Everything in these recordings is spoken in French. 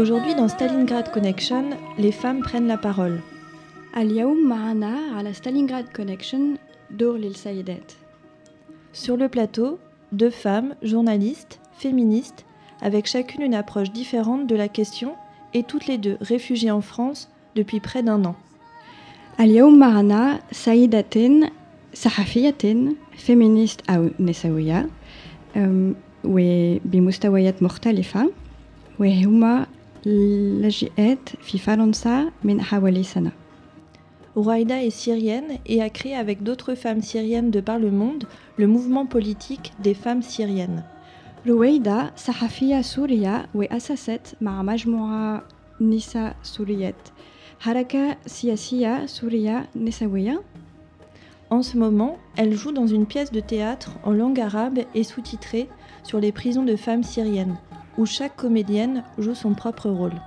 Aujourd'hui dans Stalingrad Connection, les femmes prennent la parole. اليوم معنا على ستالينغراد كونكشن دور للسيدات Sur le plateau, deux femmes, journalistes, féministes, avec chacune une approche différente de la question et toutes les deux réfugiées en France depuis près d'un an. اليوم معنا سيدة صحفية فيمينيست أو نسوية أم، وبمستويات مختلفة وهما لاجئات في فرنسا من حوالي سنة Rouaïda est syrienne et a créé avec d'autres femmes syriennes de par le monde le mouvement politique des femmes syriennes. رويدة صحفية سورية وأسست مع مجموعة نساء سوريات حركة سياسية سورية نسوية En ce moment, elle joue dans une pièce de théâtre en langue arabe et sous-titrée sur les prisons de femmes syriennes, où chaque comédienne joue son propre rôle.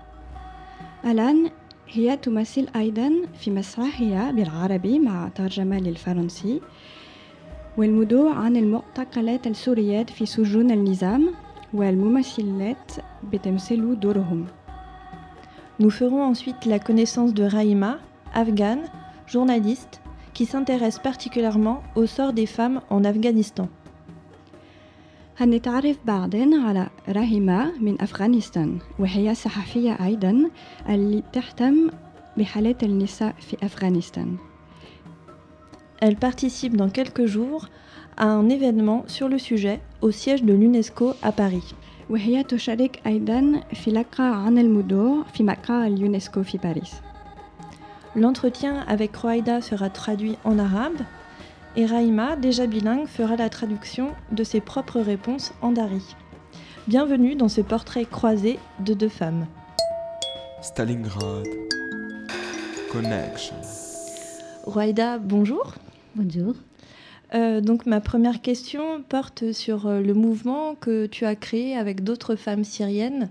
الآن هي تمثل أيضا في مسرحية بالعربي مع ترجمة للفرنسي والموضوع عن المعتقلات السوريات في سجون النظام والممثلات بتمثل دورهم Nous ferons ensuite la connaissance de Raïma, afghane, journaliste, qui s'intéresse particulièrement au sort des femmes en Afghanistan. هنتعرف بعدين على رهيمة من أفغانستان وهي صحفية أيضا اللي تهتم بحالات النساء في أفغانستان Elle participe dans quelques jours à un événement sur le sujet au siège de l'UNESCO à Paris. وهي تشارك أيضا في لقاء عن الموضوع في مقر اليونسكو في باريس L'entretien avec Roaïda sera traduit en arabe et Raïma, déjà bilingue, fera la traduction de ses propres réponses en dari. Bienvenue dans ce portrait croisé de deux femmes. Stalingrad Connection. Roaïda, bonjour. Bonjour. Euh, donc ma première question porte sur euh, le mouvement que tu as créé avec d'autres femmes syriennes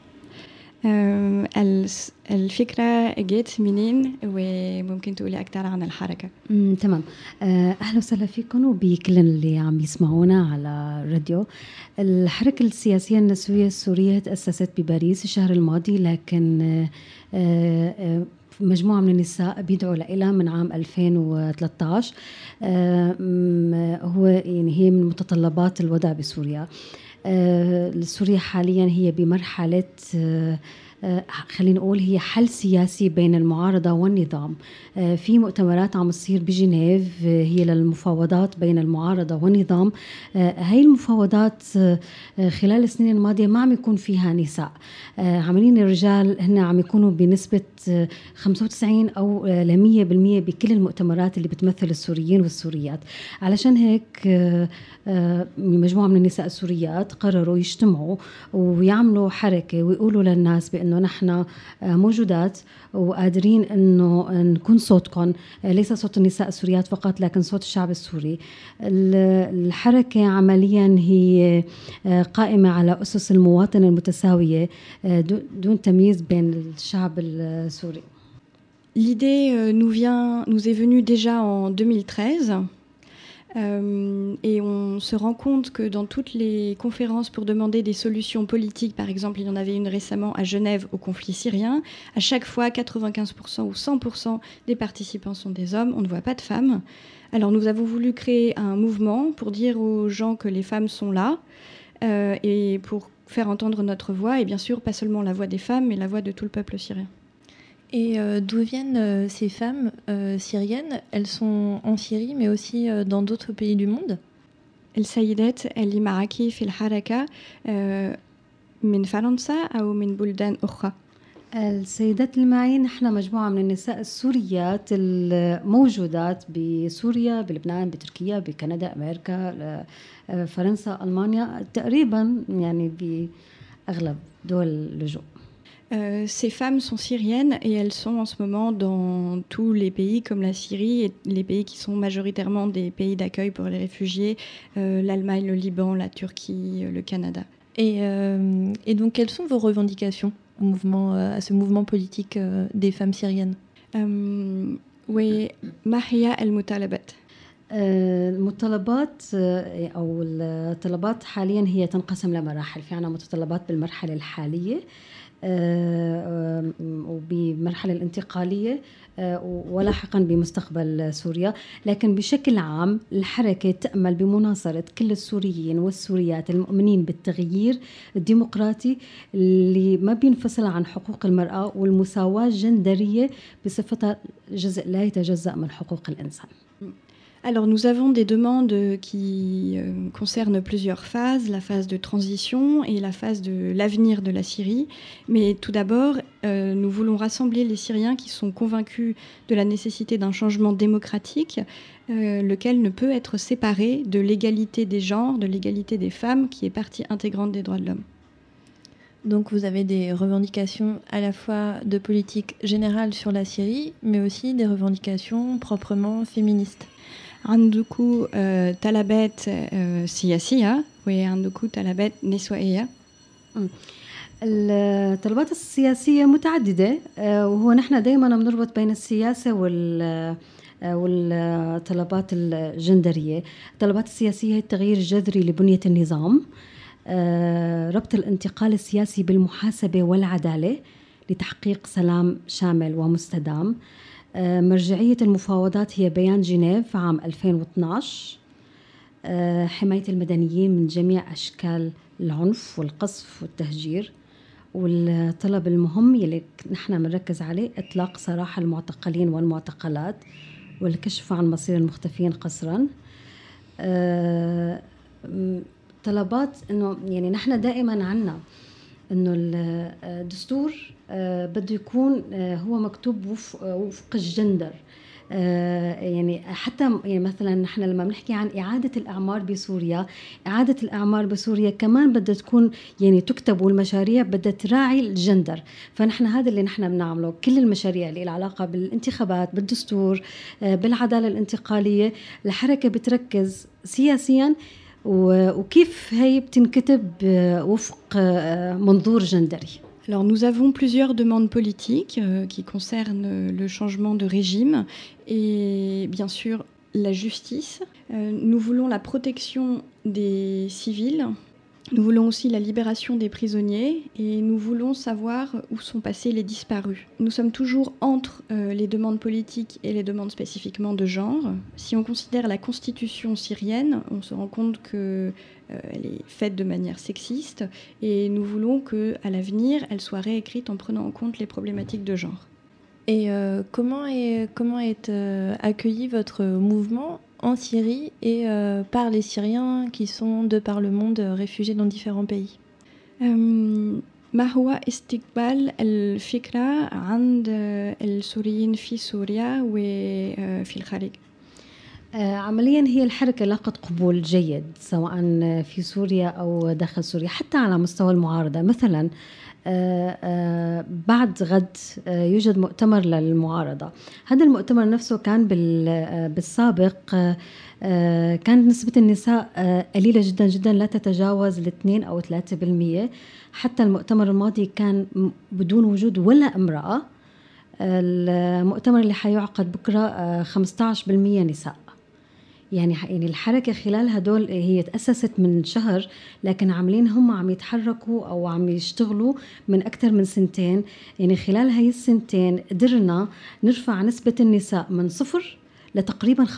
الفكرة جت منين وممكن تقولي أكتر عن الحركة؟ تمام. آه، أهلا وسهلا فيكم وبكل اللي عم يسمعونا على الراديو. الحركة السياسية النسوية السورية تأسست بباريس الشهر الماضي لكن آه، آه، مجموعة من النساء بيدعوا لها من عام 2013 آه، مم، هو يعني هي من متطلبات الوضع بسوريا. سوريا حاليا هي بمرحلة آه، خلينا نقول هي حل سياسي بين المعارضة والنظام. في مؤتمرات عم تصير بجنيف هي للمفاوضات بين المعارضة والنظام. هاي المفاوضات خلال السنين الماضية ما عم يكون فيها نساء. عاملين الرجال هن عم يكونوا بنسبة 95 أو ل 100% بكل المؤتمرات اللي بتمثل السوريين والسوريات. علشان هيك مجموعة من النساء السوريات قرروا يجتمعوا ويعملوا حركة ويقولوا للناس بأنه نحن موجودات وقادرين أنه نكون صوتكم. ليس صوت النساء السوريات فقط لكن صوت الشعب السوري. الحركة عمليا هي قائمة على أسس المواطنة المتساوية دون تمييز بين الشعب L'idée euh, nous, est venue déjà en 2013. Euh, et on se rend compte que dans toutes les conférences pour demander des solutions politiques, par exemple, il y en avait une récemment à Genève au conflit syrien, à chaque fois 95% ou 100% des participants sont des hommes, on ne voit pas de femmes. Alors nous avons voulu créer un mouvement pour dire aux gens que les femmes sont là euh, et pour faire entendre notre voix, et bien sûr pas seulement la voix des femmes, mais la voix de tout le peuple syrien. Et euh, d'où viennent euh, ces femmes euh, syriennes Elles sont en Syrie, mais aussi euh, dans d'autres pays du monde السيدات اللي معاكي في الحركة من فرنسا أو من بلدان أخرى السيدات اللي معي نحن مجموعة من النساء السوريات الموجودات بسوريا بلبنان بتركيا بكندا أمريكا فرنسا ألمانيا تقريبا يعني بأغلب دول اللجوء Euh, ces femmes sont syriennes et elles sont en ce moment dans tous les pays comme la Syrie et les pays qui sont majoritairement des pays d'accueil pour les réfugiés, euh, l'Allemagne, le Liban, la Turquie, le Canada. Et, euh, et, donc quelles sont vos revendications au mouvement, à ce mouvement politique des femmes syriennes Oui, Mahia el-Mutalabat. المتطلبات او الطلبات حاليا هي تنقسم لمراحل في عنا متطلبات بالمرحله الحاليه وبمرحلة الانتقالية ولاحقا بمستقبل سوريا. لكن بشكل عام الحركة تأمل بمناصرة كل السوريين والسوريات المؤمنين بالتغيير الديمقراطي اللي ما بينفصل عن حقوق المرأة والمساواة الجندرية بصفتها جزء لا يتجزأ من حقوق الإنسان. Alors nous avons des demandes qui euh, concernent plusieurs phases, la phase de transition et la phase de l'avenir de la Syrie. Mais tout d'abord, euh, nous voulons rassembler les Syriens qui sont convaincus de la nécessité d'un changement démocratique, euh, lequel ne peut être séparé de l'égalité des genres, de l'égalité des femmes, qui est partie intégrante des droits de l'homme. Donc vous avez des revendications à la fois de politique générale sur la Syrie, mais aussi des revendications proprement féministes. عندكم طلبات سياسية وعندكم طلبات نسوية الطلبات السياسية متعددة وهو نحن دائما بنربط بين السياسة وال والطلبات الجندرية. الطلبات السياسية هي التغيير الجذري لبنية النظام ربط الانتقال السياسي بالمحاسبة والعدالة لتحقيق سلام شامل ومستدام. مرجعية المفاوضات هي بيان جنيف عام 2012 حماية المدنيين من جميع أشكال العنف والقصف والتهجير والطلب المهم يلي نحن بنركز عليه إطلاق سراح المعتقلين والمعتقلات والكشف عن مصير المختفين قسرا طلبات إنه يعني نحن دائما عنا إنه الدستور بده يكون هو مكتوب وفق الجندر. يعني حتى يعني مثلا نحن لما بنحكي عن إعادة الأعمار بسوريا إعادة الأعمار بسوريا كمان بدها تكون يعني تكتب والمشاريع بدها تراعي الجندر. فنحن هذا اللي نحن بنعمله. كل المشاريع اللي لها علاقة بالانتخابات بالدستور بالعدالة الانتقالية الحركة بتركز سياسيا وكيف هي بتنكتب وفق منظور جندري. Alors nous avons plusieurs demandes politiques euh, qui concernent le changement de régime et bien sûr la justice. Euh, nous voulons la protection des civils Nous voulons aussi la libération des prisonniers et nous voulons savoir où sont passés les disparus. Nous sommes toujours entre euh, les demandes politiques et les demandes spécifiquement de genre. Si on considère la constitution syrienne, on se rend compte qu'elle est faite de manière sexiste et nous voulons qu'à l'avenir, elle soit réécrite en prenant en compte les problématiques de genre. Et comment est, comment est accueilli votre mouvement en Syrie et euh, par les Syriens qui sont de par le monde réfugiés dans différents pays. ما هو استقبال الفكرة عند السوريين في سوريا وفي الخارج؟ عمليا هي الحركة لاقت قبول جيد سواء في سوريا أو داخل سوريا حتى على مستوى المعارضة مثلا بعد غد يوجد مؤتمر للمعارضة. هذا المؤتمر نفسه كان بالسابق كانت نسبة النساء قليلة جدا جدا لا تتجاوز الاثنين أو 3% حتى المؤتمر الماضي كان بدون وجود ولا امرأة. المؤتمر اللي حيعقد بكرة 15% نساء. يعني يعني الحركة خلال هدول هي تأسست من شهر لكن عاملين هم عم يتحركوا أو عم يشتغلوا من أكثر من سنتين. يعني خلال هاي السنتين قدرنا نرفع نسبة النساء من صفر لتقريبا 15%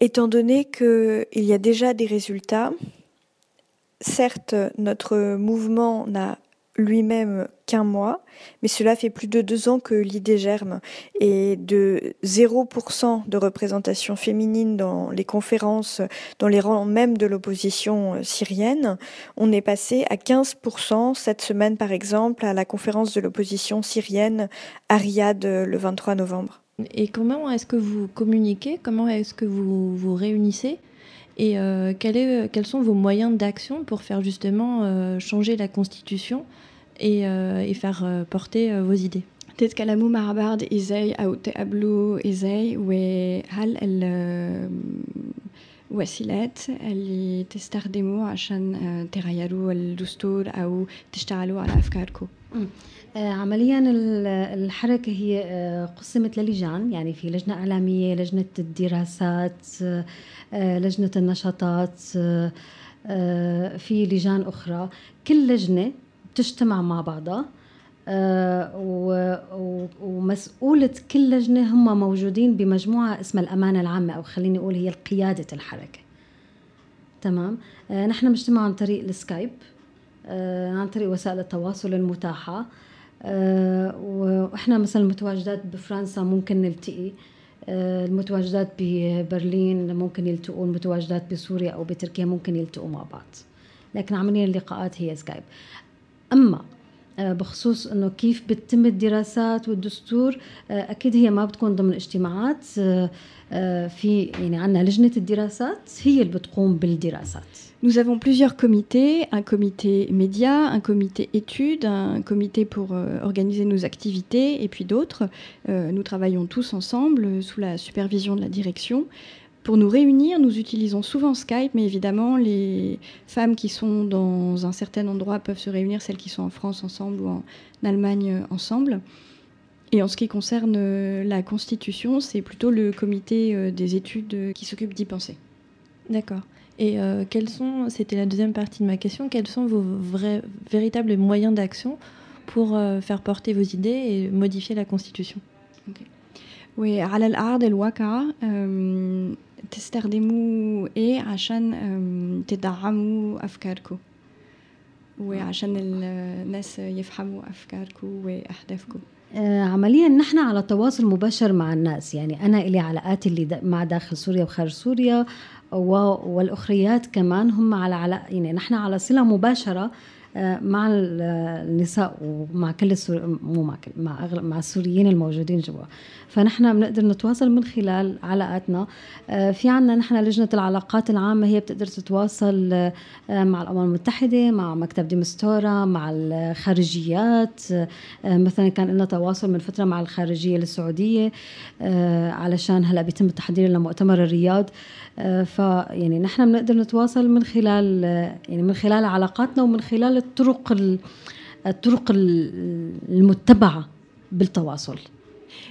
Étant donné qu'il y a déjà des résultats, certes, notre mouvement n'a lui-même qu'un mois, mais cela fait plus de deux ans que l'idée germe et de 0% de représentation féminine dans les conférences, dans les rangs même de l'opposition syrienne. On est passé à 15% cette semaine par exemple à la conférence de l'opposition syrienne à Riyad le 23 novembre. Et comment est-ce que vous communiquez? Comment est-ce que vous vous réunissez? Et euh, quels sont vos moyens d'action pour faire justement euh, changer la constitution? Et, euh, et faire euh, porter euh, vos idées. تتكلموا مع بعض إزاي أو تقابلوا إزاي وهل الوسيلات اللي تستخدموا عشان تغيروا الدستور أو تشتغلوا على افكاركم عمليا الحركة هي قسمت للجان يعني في لجنة إعلامية لجنة الدراسات لجنة النشاطات في لجان أخرى كل لجنة تجتمع مع بعضها. ومسؤولة كل لجنة هم موجودين بمجموعة اسمها الأمانة العامة أو خليني أقول هي قيادة الحركة. تمام؟ نحن بنجتمع عن طريق السكايب عن طريق وسائل التواصل المتاحة. وإحنا مثلا متواجدات بفرنسا ممكن نلتقي. المتواجدات ببرلين ممكن يلتقوا المتواجدات بسوريا أو بتركيا ممكن يلتقوا مع بعض. لكن عمليا اللقاءات هي سكايب. اما بخصوص انه كيف بتتم الدراسات والدستور اكيد هي ما بتكون ضمن اجتماعات في يعني عندنا لجنه الدراسات هي اللي بتقوم بالدراسات Nous avons plusieurs comités, un comité média, un comité études, un comité pour euh, organiser nos activités et puis d'autres. Euh, nous travaillons tous ensemble sous la supervision de la direction. Pour nous réunir, nous utilisons souvent Skype, mais évidemment, les femmes qui sont dans un certain endroit peuvent se réunir, celles qui sont en France ensemble ou en Allemagne ensemble. Et en ce qui concerne la Constitution, c'est plutôt le comité des études qui s'occupe d'y penser. D'accord. Et euh, quels sont, c'était la deuxième partie de ma question, quels sont vos vrais, véritables moyens d'action pour euh, faire porter vos idées et modifier la Constitution okay. وعلى الأرض الواقع تستخدموا إيه عشان تدعموا أفكاركم؟ وعشان الناس يفهموا أفكاركم وأهدافكم. عمليا نحن على تواصل مباشر مع الناس. يعني أنا إلي علاقاتي اللي مع داخل سوريا وخارج سوريا والأخريات كمان هم على علاقة يعني نحن على صلة مباشرة مع النساء ومع كل السور... مو مع كل مع أغلب مع السوريين الموجودين جوا. فنحن بنقدر نتواصل من خلال علاقاتنا. في عنا نحن لجنة العلاقات العامة هي بتقدر تتواصل مع الأمم المتحدة مع مكتب ديمستورا مع الخارجيات. مثلا كان لنا تواصل من فترة مع الخارجية السعودية علشان هلا بيتم التحضير لمؤتمر الرياض. فيعني نحن بنقدر نتواصل من خلال يعني من خلال علاقاتنا ومن خلال الطرق الطرق المتبعة بالتواصل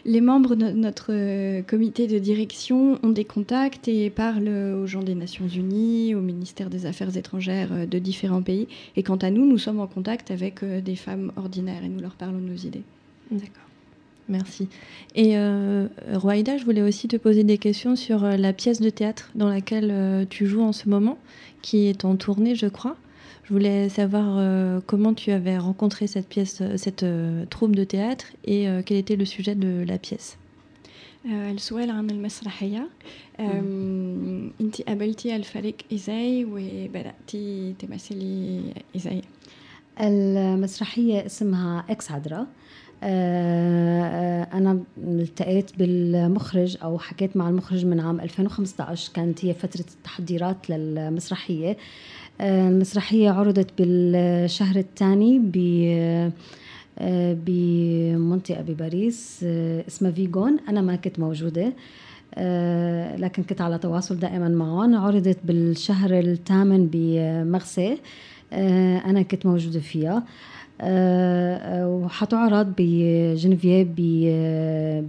Les membres de notre euh, comité de direction ont des contacts et parlent aux gens des Nations Unies, au ministère des Affaires étrangères euh, de différents pays. Et quant à nous, nous sommes en contact avec euh, des femmes ordinaires et nous leur parlons de nos idées. D'accord. Merci. Et euh, je voulais aussi te poser des questions sur la pièce de théâtre dans laquelle tu joues en ce moment, qui est en tournée, je crois. Je voulais savoir euh, comment tu avais rencontré cette pièce, euh, cette euh, troupe de théâtre et euh, quel était le sujet de la pièce. السؤال عن المسرحية انت قابلتي الفريق ازاي وبدأتي تمثلي ازاي المسرحية اسمها اكس عذراء أنا التقيت بالمخرج أو حكيت مع المخرج من عام 2015 كانت هي فترة التحضيرات للمسرحية. المسرحية عرضت بالشهر الثاني ب بمنطقة بباريس اسمها فيجون. أنا ما كنت موجودة لكن كنت على تواصل دائما معهم عرضت بالشهر الثامن بمغسى أنا كنت موجودة فيها. وحتعرض بجنفييف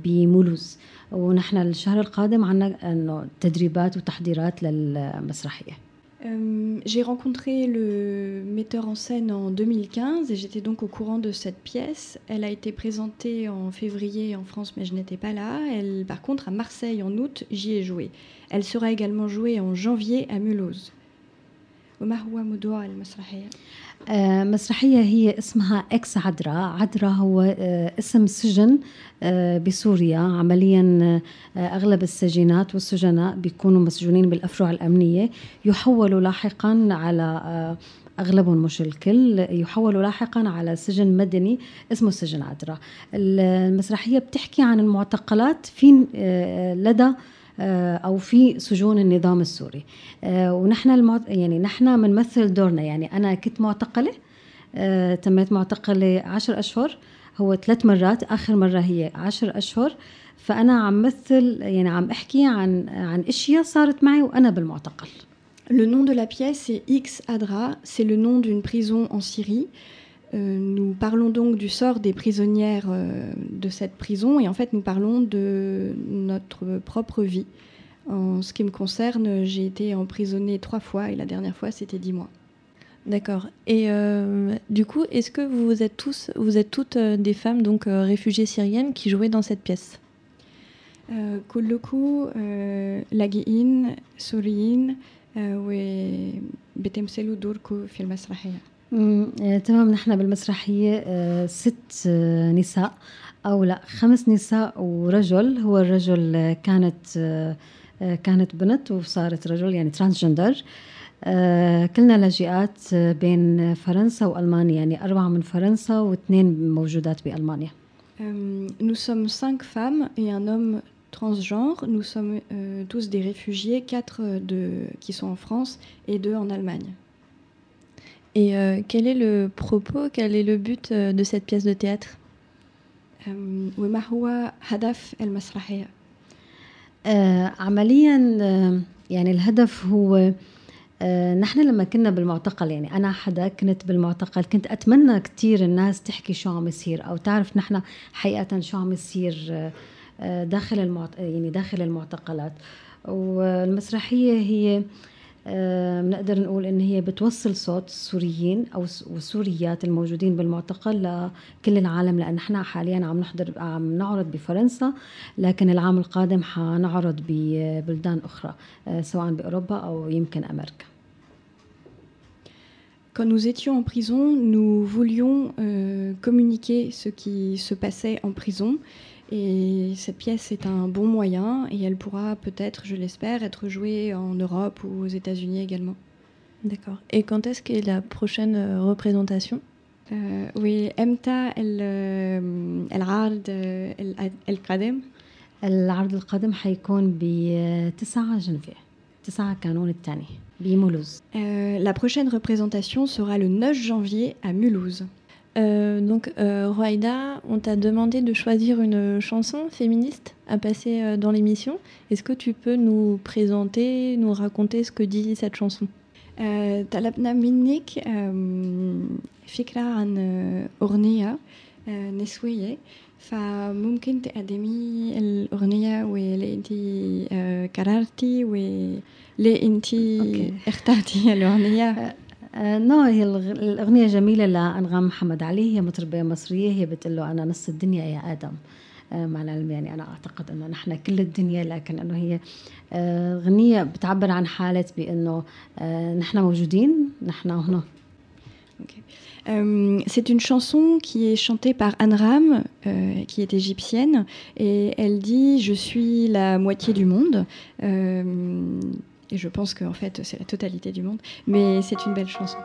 بمولوز ونحن الشهر القادم عنا انه تدريبات وتحضيرات للمسرحيه Euh, j'ai rencontré le metteur en scène en 2015 et j'étais donc au courant de cette pièce. Elle a été présentée en février en France, mais je n'étais pas là. Elle, par contre, à Marseille en août, j'y ai joué. Elle sera également jouée en janvier à Mulhouse. آه، مسرحية هي اسمها إكس عدرا. عدرا هو آه، اسم سجن آه، بسوريا. عمليا أغلب السجينات والسجناء بيكونوا مسجونين بالأفرع الأمنية. يحولوا لاحقا على أغلبهم مش الكل. يحولوا لاحقا على سجن مدني اسمه سجن عدرا. المسرحية بتحكي عن المعتقلات في لدى أو في سجون النظام السوري. ونحن المعت... يعني نحن بنمثل دورنا. يعني أنا كنت معتقلة تميت معتقلة عشر أشهر. هو ثلاث مرات آخر مرة هي عشر أشهر. فأنا عم مثل يعني عم أحكي عن عن أشياء صارت معي وأنا بالمعتقل. Le nom de la pièce est X Adra, c'est le nom d'une prison en Syrie. Euh, Euh, nous parlons donc du sort des prisonnières euh, de cette prison et en fait nous parlons de notre propre vie. En ce qui me concerne, j'ai été emprisonnée trois fois et la dernière fois c'était dix mois. D'accord. Et euh, du coup, est-ce que vous êtes tous, vous êtes toutes des femmes donc réfugiées syriennes qui jouaient dans cette pièce? Euh, Kulluku, euh, et Betemselou Durku, Film Masrahia. آه، تمام نحن بالمسرحية آه، ست آه، نساء أو لا خمس نساء ورجل هو الرجل كانت كانت بنت وصارت رجل يعني ترانسجندر كلنا لاجئات بين فرنسا وألمانيا يعني أربعة من فرنسا واثنين موجودات بألمانيا Nous sommes cinq femmes et un homme transgenre. Nous sommes euh, tous des réfugiés, quatre de, qui sont en France et deux en Allemagne. Et euh, quel est le propos, quel est le but euh, de cette pièce de théâtre وما هو هدف المسرحية؟ عمليا يعني الهدف هو نحن لما كنا بالمعتقل يعني أنا حدا كنت بالمعتقل كنت أتمنى كثير الناس تحكي شو عم يصير أو تعرف نحن حقيقة شو عم يصير داخل المعت... يعني داخل المعتقلات والمسرحية هي بنقدر نقول إن هي بتوصل صوت السوريين أو والسوريات الموجودين بالمعتقل لكل العالم لأن إحنا حاليا عم نحضر عم نعرض بفرنسا لكن العام القادم حنعرض ببلدان أخرى سواء بأوروبا أو يمكن أمريكا. Quand nous étions en prison, nous voulions euh, communiquer ce qui se passait en prison. Et cette pièce est un bon moyen et elle pourra peut-être, je l'espère, être jouée en Europe ou aux États-Unis également. D'accord. Et quand est-ce qu'est la prochaine euh, représentation euh, Oui, امتى العرض القادم؟ العرض القادم حيكون ب 9 جنفير 9 كانون الثاني بمولوز. La prochaine représentation sera le 9 janvier à Mulhouse. Euh, donc, euh, Roaïda, on t'a demandé de choisir une chanson féministe à passer euh, dans l'émission. Est-ce que tu peux nous présenter, nous raconter ce que dit cette chanson طلبنا منك فكرة عن أغنية نسوية فممكن تقدمي الأغنية واللي أنت كررتي واللي أنت اخترتي الأغنية نو هي الأغنية جميلة لأنغام محمد علي هي مطربة مصرية هي بتقول له أنا نص الدنيا يا آدم مع العلم يعني أنا أعتقد أنه نحن كل الدنيا لكن أنه هي أغنية بتعبر عن حالة بأنه نحن موجودين نحن هنا. Euh, c'est une chanson qui est chantée par Anne Ram, euh, qui est égyptienne, et elle dit Je suis la moitié du monde. Euh, et je pense qu'en fait, c'est la totalité du monde, mais c'est une belle chanson.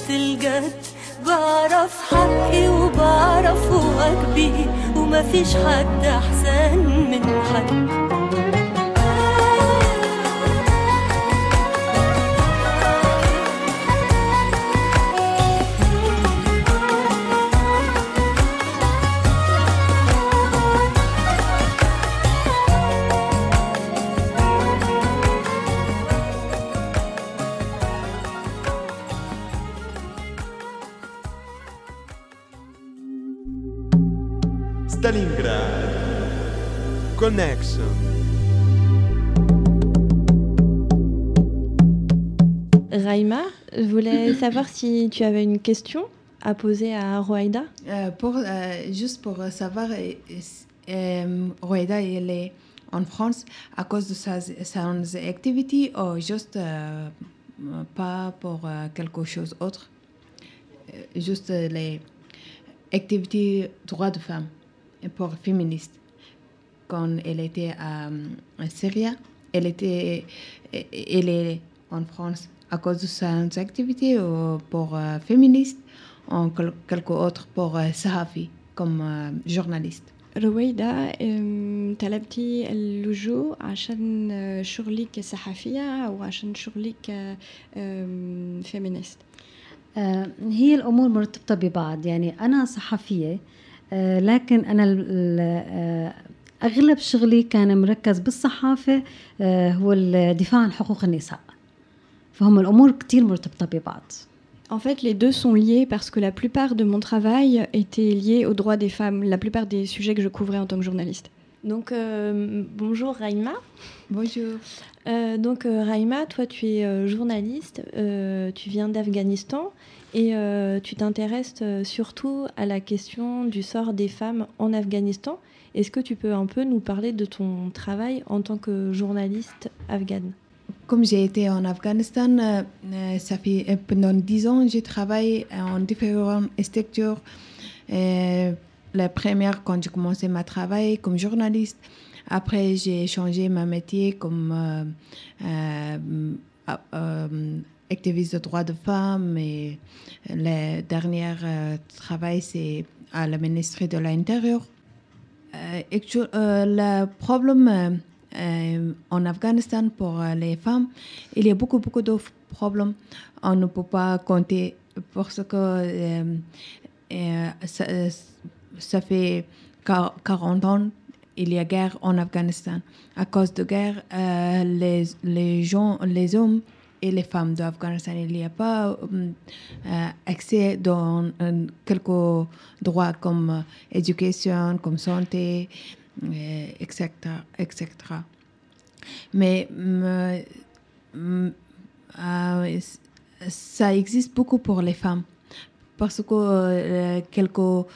قلت الجد بعرف حقي وبعرف واجبي وما ومفيش حد أحسن من حد. Je voulais savoir si tu avais une question à poser à Roaïda. Euh, pour, euh, juste pour savoir, euh, Roaïda, elle est en France à cause de sa, ses activités ou juste euh, pas pour quelque chose d'autre Euh, Juste les activités droits de femmes pour féministes. Quand elle était à, à Syrie, elle, était, elle est en France à cause de ses activités ou pour euh, féministes ou quel- quelque autre pour euh, Sahafi comme euh, journaliste. رويدة طلبتي اللجوء عشان شغلك صحفية أو عشان شغلك فيمينيست هي الأمور مرتبطة ببعض. يعني أنا صحفية آه، لكن أنا آه، أغلب شغلي كان مركز بالصحافة آه، هو الدفاع عن حقوق النساء. فهم الأمور كتير مرتبطة ببعض En fait, les deux sont liés parce que la plupart de mon travail était lié aux droits des femmes, la plupart des sujets que je couvrais en tant que journaliste. Donc, euh, bonjour Raïma. Bonjour. Euh, donc, euh, Raïma, toi, tu es euh, journaliste, euh, tu viens d'Afghanistan et euh, tu t'intéresses euh, surtout à la question du sort des femmes en Afghanistan. Est-ce que tu peux un peu nous parler de ton travail en tant que journaliste afghane Comme j'ai été en Afghanistan, euh, euh, ça fait euh, pendant dix ans, j'ai travaillé en différentes structures. La première, quand j'ai commencé ma travail comme journaliste. Après, j'ai changé ma métier comme activiste de droits de femmes. Et le dernier travail, c'est à la ministère de l'Intérieur. Le problème euh, en Afghanistan pour euh, les femmes, il y a beaucoup, beaucoup de problèmes. On ne peut pas compter parce que euh, ça, fait quar- 40 ans il y a guerre en Afghanistan. À cause de guerre, les, les gens, les hommes et les femmes d'Afghanistan, il n'y a pas accès dans quelques droits comme éducation, comme santé, etc., etc. Mais mm, mm, euh, ça existe beaucoup pour les femmes parce que euh, quelques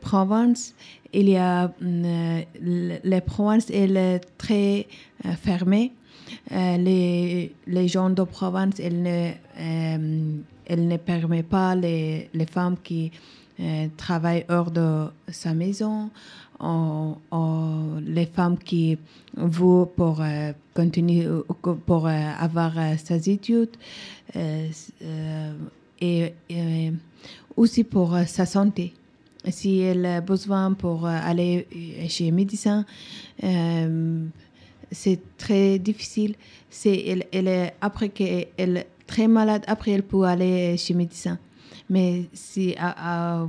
provinces, il y a mm, les provinces elles sont très euh, fermées. Euh, les, les gens de province, elles ne, euh, elles ne permettent pas les, les femmes qui euh, travaillent hors de sa maison, les femmes qui vont pour euh, continuer, pour euh, avoir euh, ses études, euh, euh, et, aussi pour euh, sa santé. Si elle a besoin pour euh, aller chez médecin, euh, c'est très difficile. C'est elle, est après qu'elle est très malade, après elle peut aller chez médecin. Mais si à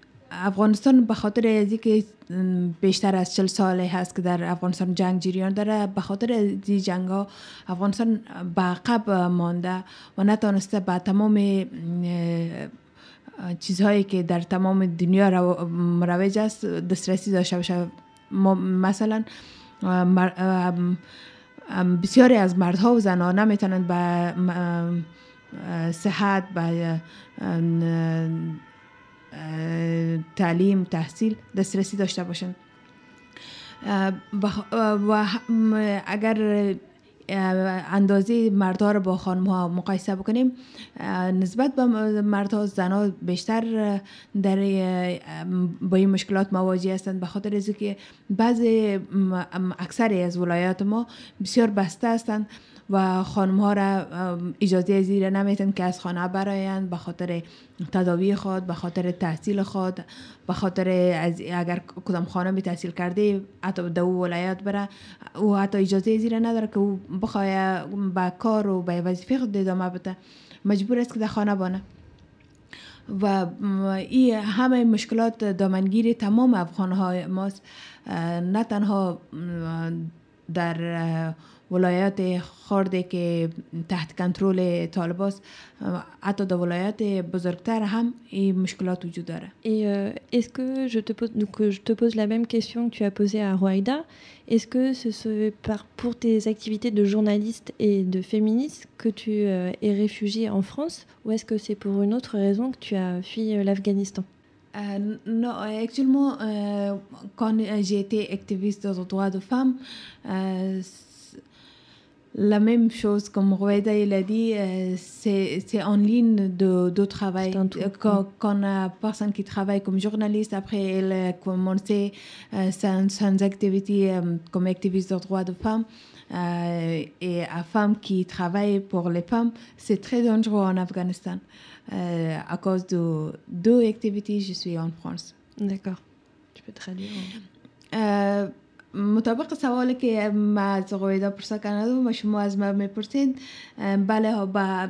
افغانستان به خاطر از اینکه بیشتر از چل ساله هست که در افغانستان جنگ جریان داره به خاطر از این جنگ ها افغانستان به عقب مانده و نتانسته به تمام چیزهایی که در تمام دنیا رو- مروج است دسترسی داشته باشه. مثلا بسیاری از مردها و زنها نمی‌تونند به صحت به تعلیم تحصیل دسترسی داشته باشند و اگر اندازه مردها رو با خانم ها مقایسه بکنیم نسبت به مردها زنها بیشتر در با این مشکلات مواجه هستند به خاطر از که بعضی اکثری از ولایات ما بسیار بسته هستند. و خانم ها را اجازه زیر نمیتن که از خانه برایند به خاطر تداوی خود به خاطر تحصیل خود به خاطر اگر کدام خانه تحصیل کرده حتی دو ولایت بره او حتی اجازه زیر نداره که او بخواه به کار و به وظیفه خود ادامه بده. مجبور است که در خانه بانه. و این همه مشکلات دامنگیر تمام افغان های ماست نه تنها در ولایات خارده که تحت کنترل طالباست حتی در ولایات بزرگتر هم این مشکلات وجود داره Et euh, est-ce que je te pose donc je te pose la même question que tu as posée à Roaida est-ce que ce serait par, pour tes activités de journaliste et de féministe que tu euh, es réfugiée en France ou est-ce que c'est pour une autre raison que tu as fui euh, l'Afghanistan Euh, non, actuellement, euh, quand j'ai été activiste des droits de femmes, euh, la même chose comme Roueda il a dit, euh, c'est en ligne de, de travail. Quand, quand la personne qui travaille comme journaliste, après elle a commencé euh, ses, activités euh, comme activiste de droits de femmes, euh, et à femme qui travaille pour les femmes, c'est très dangereux en Afghanistan. À cause de deux activités, je suis en France. D'accord. Tu peux traduire euh, مطابق سوالی که ما از قویدا پرسا کردم و شما از ما می‌پرسید بله با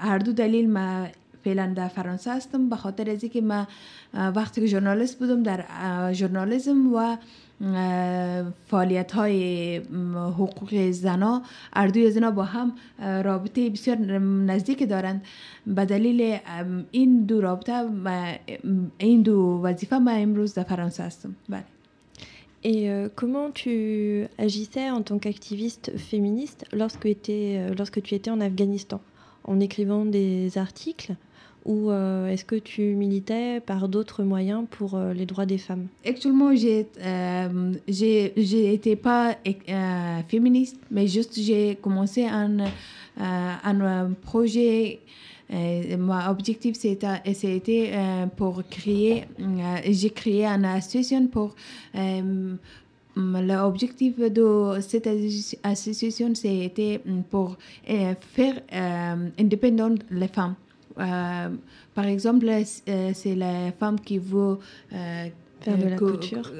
هر دو دلیل ما فعلا در فرانسه هستم به خاطر از که ما وقتی که ژورنالیست بودم در ژورنالیسم و فعالیت های حقوق زنا اردوی زنا با هم رابطه بسیار نزدیک دارند. به دلیل این دو رابطه این دو وظیفه ما امروز در فرانسه هستم. بله. Et euh, comment tu agissais en tant qu'activiste féministe euh, lorsque tu étais en Afghanistan? En écrivant des articles ou euh, est-ce que tu militais par d'autres moyens pour les droits des femmes? Actuellement, j'ai euh, été pas féministe, mais juste j'ai commencé un, projet mon objectif, c'était euh, pour créer, euh, j'ai créé une association pour L'objectif de cette association, c'était pour faire indépendante les femmes. par exemple, c'est les femmes qui veulent faire de la culture.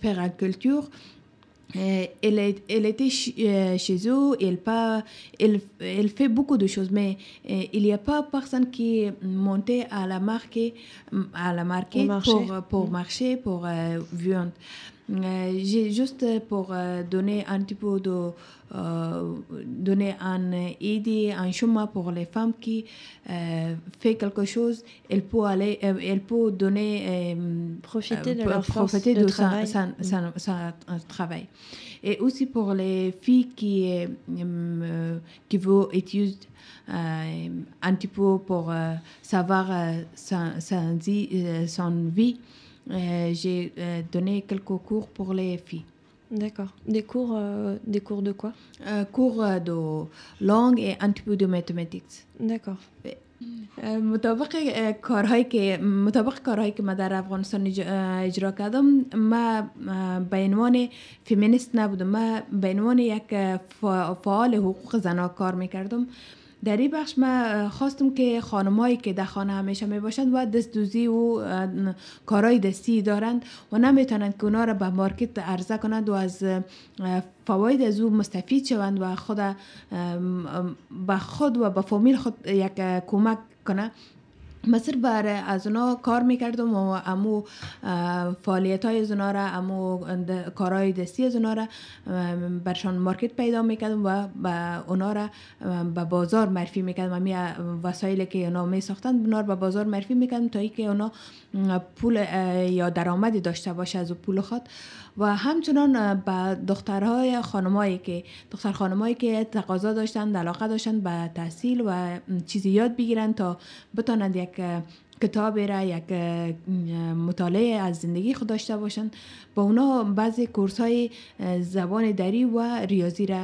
Faire la culture elle, elle, était chez eux, elle, pas, elle, elle, fait beaucoup de choses, mais il n'y a pas personne qui est monté à la marque, à la marque pour, pour, pour marcher, pour euh, viande. Euh, j'ai juste pour euh, donner un petit peu de euh, donner un idée, un chemin pour les femmes qui euh, fait quelque chose, elle peut aller, euh, elle peut donner profiter de leur profiter de, de travail. Sa, sa, sa, travail. Et aussi pour les filles qui qui veulent étudier un petit peu pour savoir sa, vie. Euh, j'ai euh, donné quelques cours pour les filles. D'accord. Des cours, euh, des cours de quoi euh, Cours de langue et un petit peu de mathématiques. D'accord. مطابق کارهایی که مطابق کارهایی که ما در افغانستان اجرا کردم ما به عنوان فیمینیست نبودم ما به عنوان یک فعال حقوق زنها کار میکردم در این بخش ما خواستم که خانمایی که در خانه همیشه می باشند و دست و کارهای دستی دارند و نمی‌تونند که اونا را به مارکت عرضه کنند و از فواید از او مستفید شوند و خود به خود و به فامیل خود یک کمک کنه مصر بر از اونا کار می‌کردم و امو فعالیت های از اونا را امو کارهای دستی از اونا را برشان مارکت پیدا می‌کردم و با اونا را به بازار معرفی می‌کردم. امی وسایلی که اونا می ساختن اونا به بازار معرفی می‌کردم تا اینکه اونا پول یا درآمدی داشته باشه از پول خود. و همچنان با دخترهای خانمایی که دختر خانمایی که تقاضا داشتند علاقه داشتند به تحصیل و چیزی یاد بگیرند تا بتانند یک کتاب را یک مطالعه از زندگی خود داشته باشند با اونا بعضی کورس های زبان دری و ریاضی را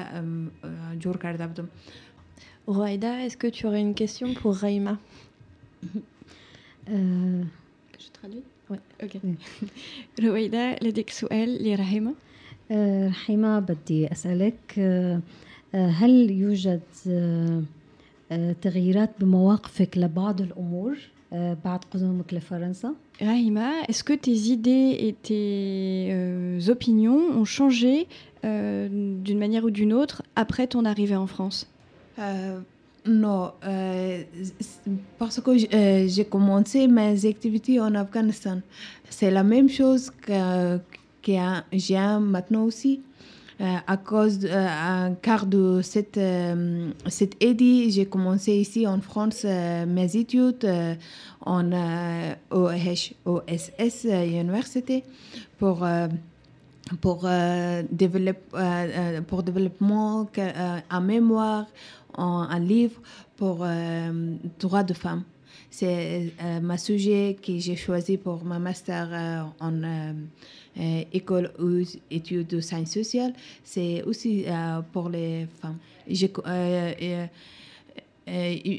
جور کرده بودم. Roaida, est-ce que tu aurais une question pour Raïma euh... Je traduis Oui, ok. رويدا لديك سؤال لرحيمة؟ رحيمة بدي أسألك هل يوجد تغييرات بمواقفك لبعض الأمور بعد قدومك لفرنسا؟ Rahima, est-ce que tes idées et tes euh, opinions ont changé euh, d'une manière ou d'une autre après ton arrivée en France euh, non, euh, parce que j'ai commencé mes activités en Afghanistan. C'est la même chose que, que j'ai maintenant aussi. Euh, à cause euh, car de cette, euh, cette aide, j'ai commencé ici en France mes études en OSS Université pour pour pour développement en mémoire un livre pour droits de femmes c'est ma sujet que j'ai choisi pour ma master en euh, école ou études de sciences sociales, c'est aussi euh, pour les femmes. Euh,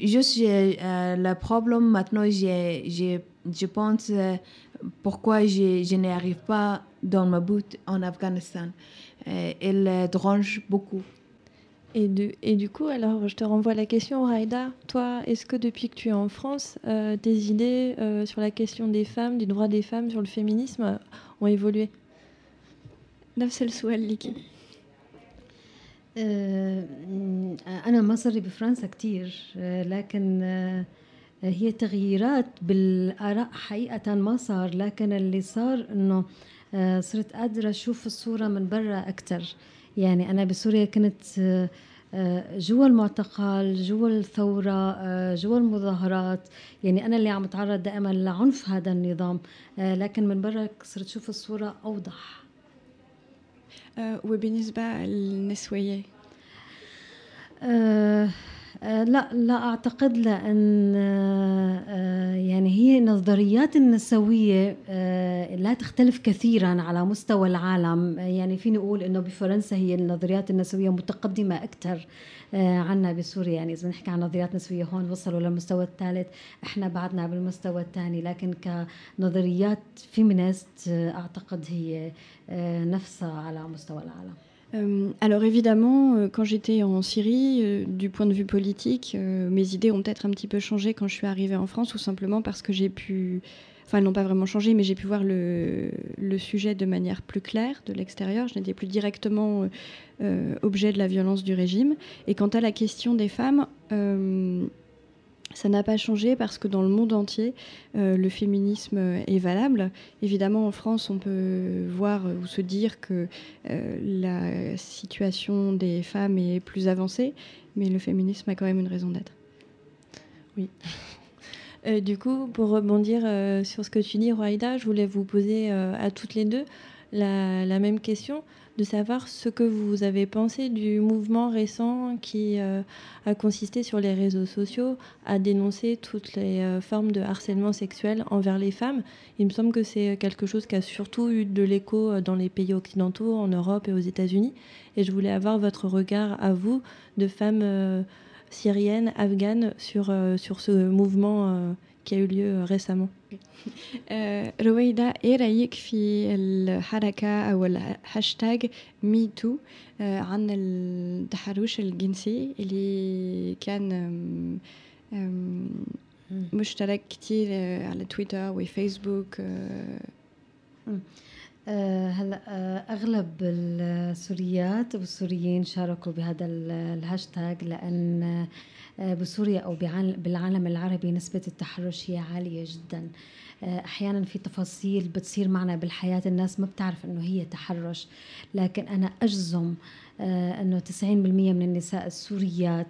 juste le problème maintenant, je pense pourquoi je, je n'arrive pas dans ma bout en Afghanistan. elle dérange beaucoup. Et, de, et, du coup, alors je te renvoie la question, Raïda. Toi, est-ce que depuis que tu es en France, euh, tes idées euh, sur la question des femmes, du droit des femmes, sur le féminisme ont évolué نفس السؤال ليكي أنا ما صار لي بفرنسا كتير لكن هي تغييرات بالآراء حقيقة ما صار لكن اللي صار إنه صرت قادرة أشوف الصورة من برا أكتر يعني أنا بسوريا كنت جوا المعتقل جوا الثورة جوا المظاهرات. يعني أنا اللي عم أتعرض دائما لعنف هذا النظام. لكن من برا صرت أشوف الصورة أوضح. وبالنسبة للنسوية؟ لا لا أعتقد لأن يعني هي نظريات النسوية لا تختلف كثيرا على مستوى العالم. يعني فيني أقول إنه بفرنسا هي النظريات النسوية متقدمة أكثر عنا بسوريا. يعني إذا بنحكي عن نظريات نسوية هون وصلوا للمستوى الثالث إحنا بعدنا بالمستوى الثاني. لكن كنظريات فيمينست أعتقد هي نفسها على مستوى العالم. Euh, alors évidemment, euh, quand j'étais en Syrie, euh, du point de vue politique, mes idées ont peut-être un petit peu changé quand je suis arrivée en France, tout simplement parce que j'ai pu, enfin elles n'ont pas vraiment changé, mais j'ai pu voir le, sujet de manière plus claire de l'extérieur. Je n'étais plus directement objet de la violence du régime. Et quant à la question des femmes, ça n'a pas changé parce que dans le monde entier, euh, le féminisme est valable. Évidemment, en France, on peut voir ou se dire que euh, la situation des femmes est plus avancée, mais le féminisme a quand même une raison d'être. Oui. Euh, du coup, pour rebondir sur ce que tu dis, Roaïda, je voulais vous poser à toutes les deux la, même question de savoir ce que vous avez pensé du mouvement récent qui euh, a consisté sur les réseaux sociaux à dénoncer toutes les euh, formes de harcèlement sexuel envers les femmes. Il me semble que c'est quelque chose qui a surtout eu de l'écho dans les pays occidentaux, en Europe et aux États-Unis. Et je voulais avoir votre regard à vous de femmes euh, syriennes, afghanes, sur, sur ce mouvement qui a eu lieu récemment. رويدا إيه رايك في الحركه أو الهاشتاج مي تو عن التحرش الجنسي اللي كان مشترك كتير على تويتر وفيسبوك هلا اغلب السوريات والسوريين شاركوا بهذا الهاشتاج لأن بسوريا أو بالعالم العربي نسبة التحرش هي عالية جدا. أحيانا في تفاصيل بتصير معنا بالحياة الناس ما بتعرف إنه هي تحرش. لكن أنا أجزم إنه 90% من النساء السوريات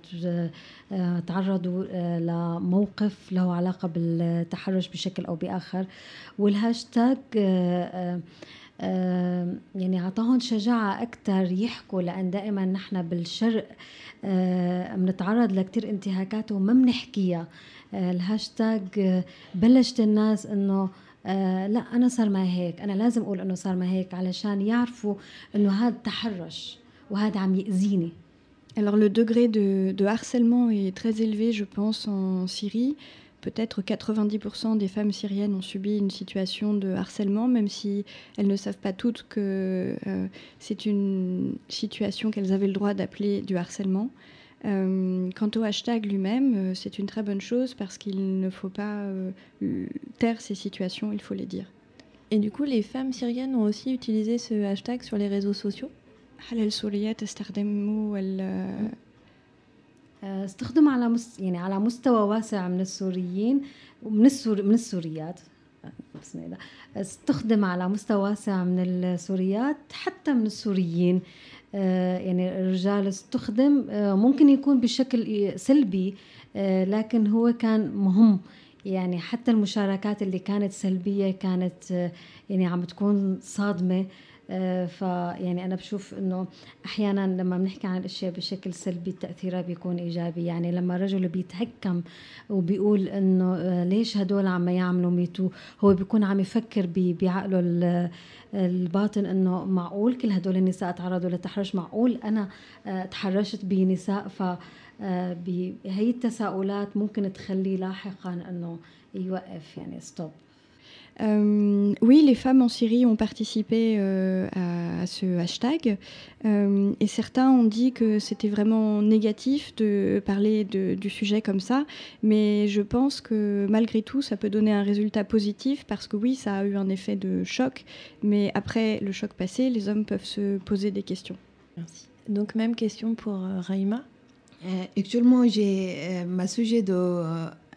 تعرضوا لموقف له علاقة بالتحرش بشكل أو بآخر. والهاشتاج آه، يعني عطاهم شجاعة أكثر يحكوا لأن دائما نحن بالشرق آه، بنتعرض لكتير انتهاكات وما بنحكيها آه، الهاشتاج بلشت الناس إنه لا أنا صار ما هيك أنا لازم أقول إنه صار ما هيك علشان يعرفوا إنه هذا تحرش وهذا عم يأذيني Alors le degré de, de, harcèlement est très élevé, je pense, en Syrie. Peut-être 90% des femmes syriennes ont subi une situation de harcèlement, même si elles ne savent pas toutes que euh, c'est une situation qu'elles avaient le droit d'appeler du harcèlement. Euh, quant au hashtag lui-même, euh, c'est une très bonne chose parce qu'il ne faut pas taire ces situations, il faut les dire. Et du coup, les femmes syriennes ont aussi utilisé ce hashtag sur les réseaux sociaux? استخدم على مست... يعني على مستوى واسع من السوريين ومن السور... من السوريات. استخدم على مستوى واسع من السوريات حتى من السوريين. يعني الرجال استخدم ممكن يكون بشكل سلبي لكن هو كان مهم. يعني حتى المشاركات اللي كانت سلبية كانت يعني عم تكون صادمة. فيعني أنا بشوف إنه أحيانا لما بنحكي عن الأشياء بشكل سلبي تاثيرها بيكون إيجابي. يعني لما الرجل بيتهكم وبيقول إنه ليش هدول عم يعملوا ميتو هو بيكون عم يفكر بعقله الباطن إنه معقول كل هدول النساء تعرضوا للتحرش؟ معقول أنا تحرشت بنساء ف هي التساؤلات ممكن تخليه لاحقا إنه يوقف يعني ستوب Euh, oui, les femmes en Syrie ont participé euh, à, ce hashtag euh, et certains ont dit que c'était vraiment négatif de parler du sujet comme ça, mais je pense que malgré tout, ça peut donner un résultat positif parce que oui, ça a eu un effet de choc, mais après le choc passé, les hommes peuvent se poser des questions. Merci. Donc même question pour Raïma. actuellement, j'ai ma sujet de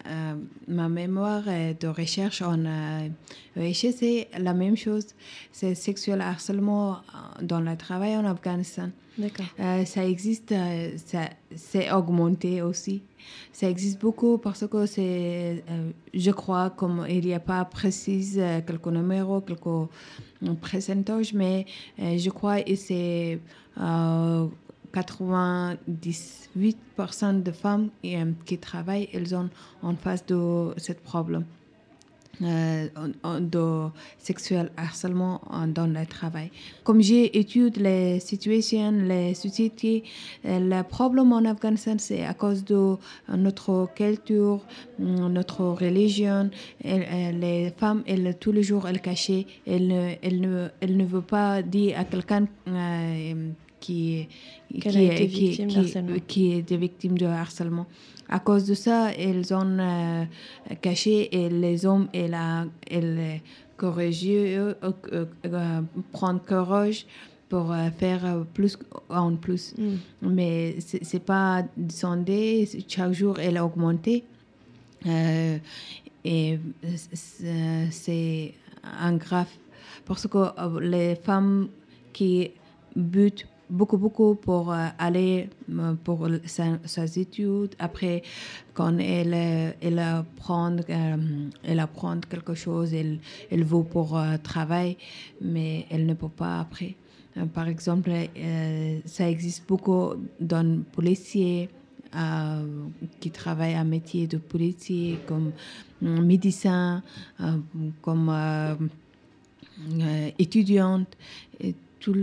euh, ma mémoire de recherche en euh, c'est la même chose. C'est sexuel harcèlement dans le travail en Afghanistan. D'accord. Euh, ça existe, ça c'est augmenté aussi. Ça existe beaucoup parce que c'est, je crois, comme il n'y a pas précise quelques numéros, quelques pourcentages, mais je crois que c'est 98% de femmes euh, qui travaillent, elles sont en face de ce problème euh, de sexuel harcèlement dans le travail. Comme j'ai étudié les situations, les sociétés, euh, le problème en Afghanistan, c'est à cause de notre culture, notre religion. les femmes, elles, tous les jours, elles cachent, elles, elles, ne, elles ne veulent pas dire à quelqu'un qui, qui, est, victime qui, est des victimes de harcèlement. À cause de ça, elles ont euh, caché et les hommes, elles, elles corrigé, euh, euh, prendre courage pour faire plus en plus. Mm. Mais c'est pas descendu, chaque jour elle a augmenté. et c'est un grave parce que les femmes qui butent beaucoup, beaucoup pour euh, aller euh, pour ses études. Après, quand elle, elle, apprend, euh, elle apprend quelque chose, elle, elle pour travail, mais elle ne peut pas après. Par exemple, ça existe beaucoup dans policiers qui travaillent un métier de policier, comme médecin, comme étudiante. Et tout,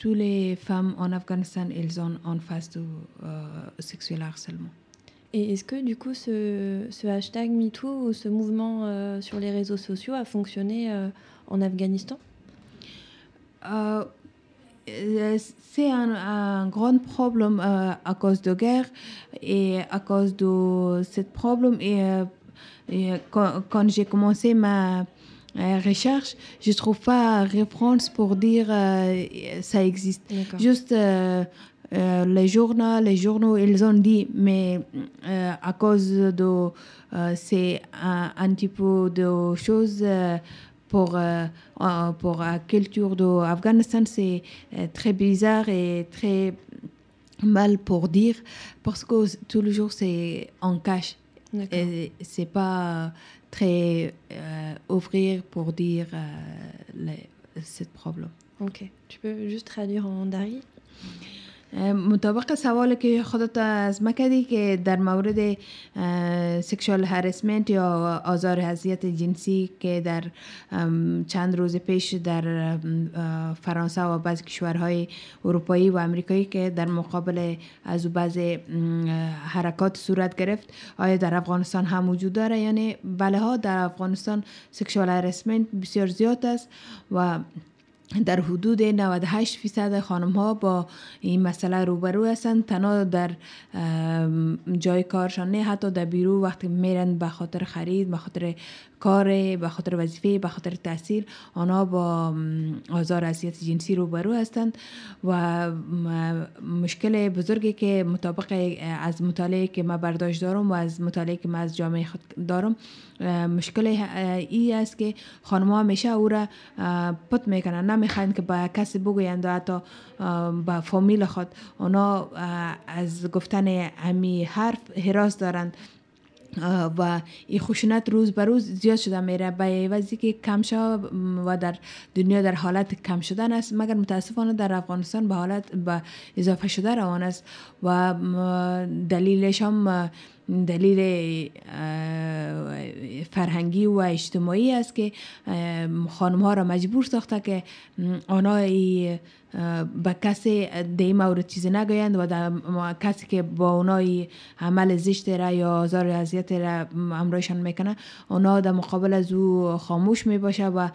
toutes les femmes en Afghanistan, elles sont en face de euh, sexuel harcèlement. Et est-ce que du coup ce, ce hashtag MeToo ou ce mouvement euh, sur les réseaux sociaux a fonctionné euh, en Afghanistan? C'est un, grand problème à cause de guerre et à cause de ce problème. Et, et quand, quand j'ai commencé ma, recherche, je trouve pas réponse pour dire euh, ça existe. Juste euh, les journaux, les journaux, ils ont dit, mais à cause de c'est un, un, petit peu de choses pour pour la culture de Afghanistan, c'est très bizarre et très mal pour dire parce que tous les jours c'est en cache. C'est pas très euh, ouvrir pour dire euh, ce problème. Ok. Tu peux juste traduire en dari? مطابق سوالی که خودت از کردی که در مورد سکشوال هرسمنت یا آزار حضیت جنسی که در چند روز پیش در فرانسه و بعض کشورهای اروپایی و امریکایی که در مقابل از بعض حرکات صورت گرفت آیا در افغانستان هم وجود داره؟ یعنی بله ها در افغانستان سکشوال هرسمنت بسیار زیاد است و در حدود 98 فیصد خانم ها با این مسئله روبرو هستند تنها در جای کارشان نه حتی در بیرو وقتی میرن به خاطر خرید به خاطر کار به خاطر وظیفه به خاطر تحصیل آنها با آزار اذیت جنسی روبرو هستند و مشکل بزرگی که مطابق از مطالعه که ما برداشت دارم و از مطالعه که ما از جامعه خود دارم مشکل ای است که خانم همیشه او را پت می‌کنن نمی‌خواین که با کسی بگویند و حتی با فامیل خود. اونا از گفتن همی حرف حراس دارند. و این خشونت روز به روز زیاد شده میره. به عوضی که کم و در دنیا در حالت کم شدن است. مگر متاسفانه در افغانستان به حالت به اضافه شده روان است. و دلیلش هم دلیل فرهنگی و اجتماعی است که خانم ها را مجبور ساخته که آنها به کسی در مورد چیزی نگویند و در کسی که با اونای عمل زشت را یا آزار اذیت را امرایشان می‌کنه اونا در مقابل از او خاموش می باشه و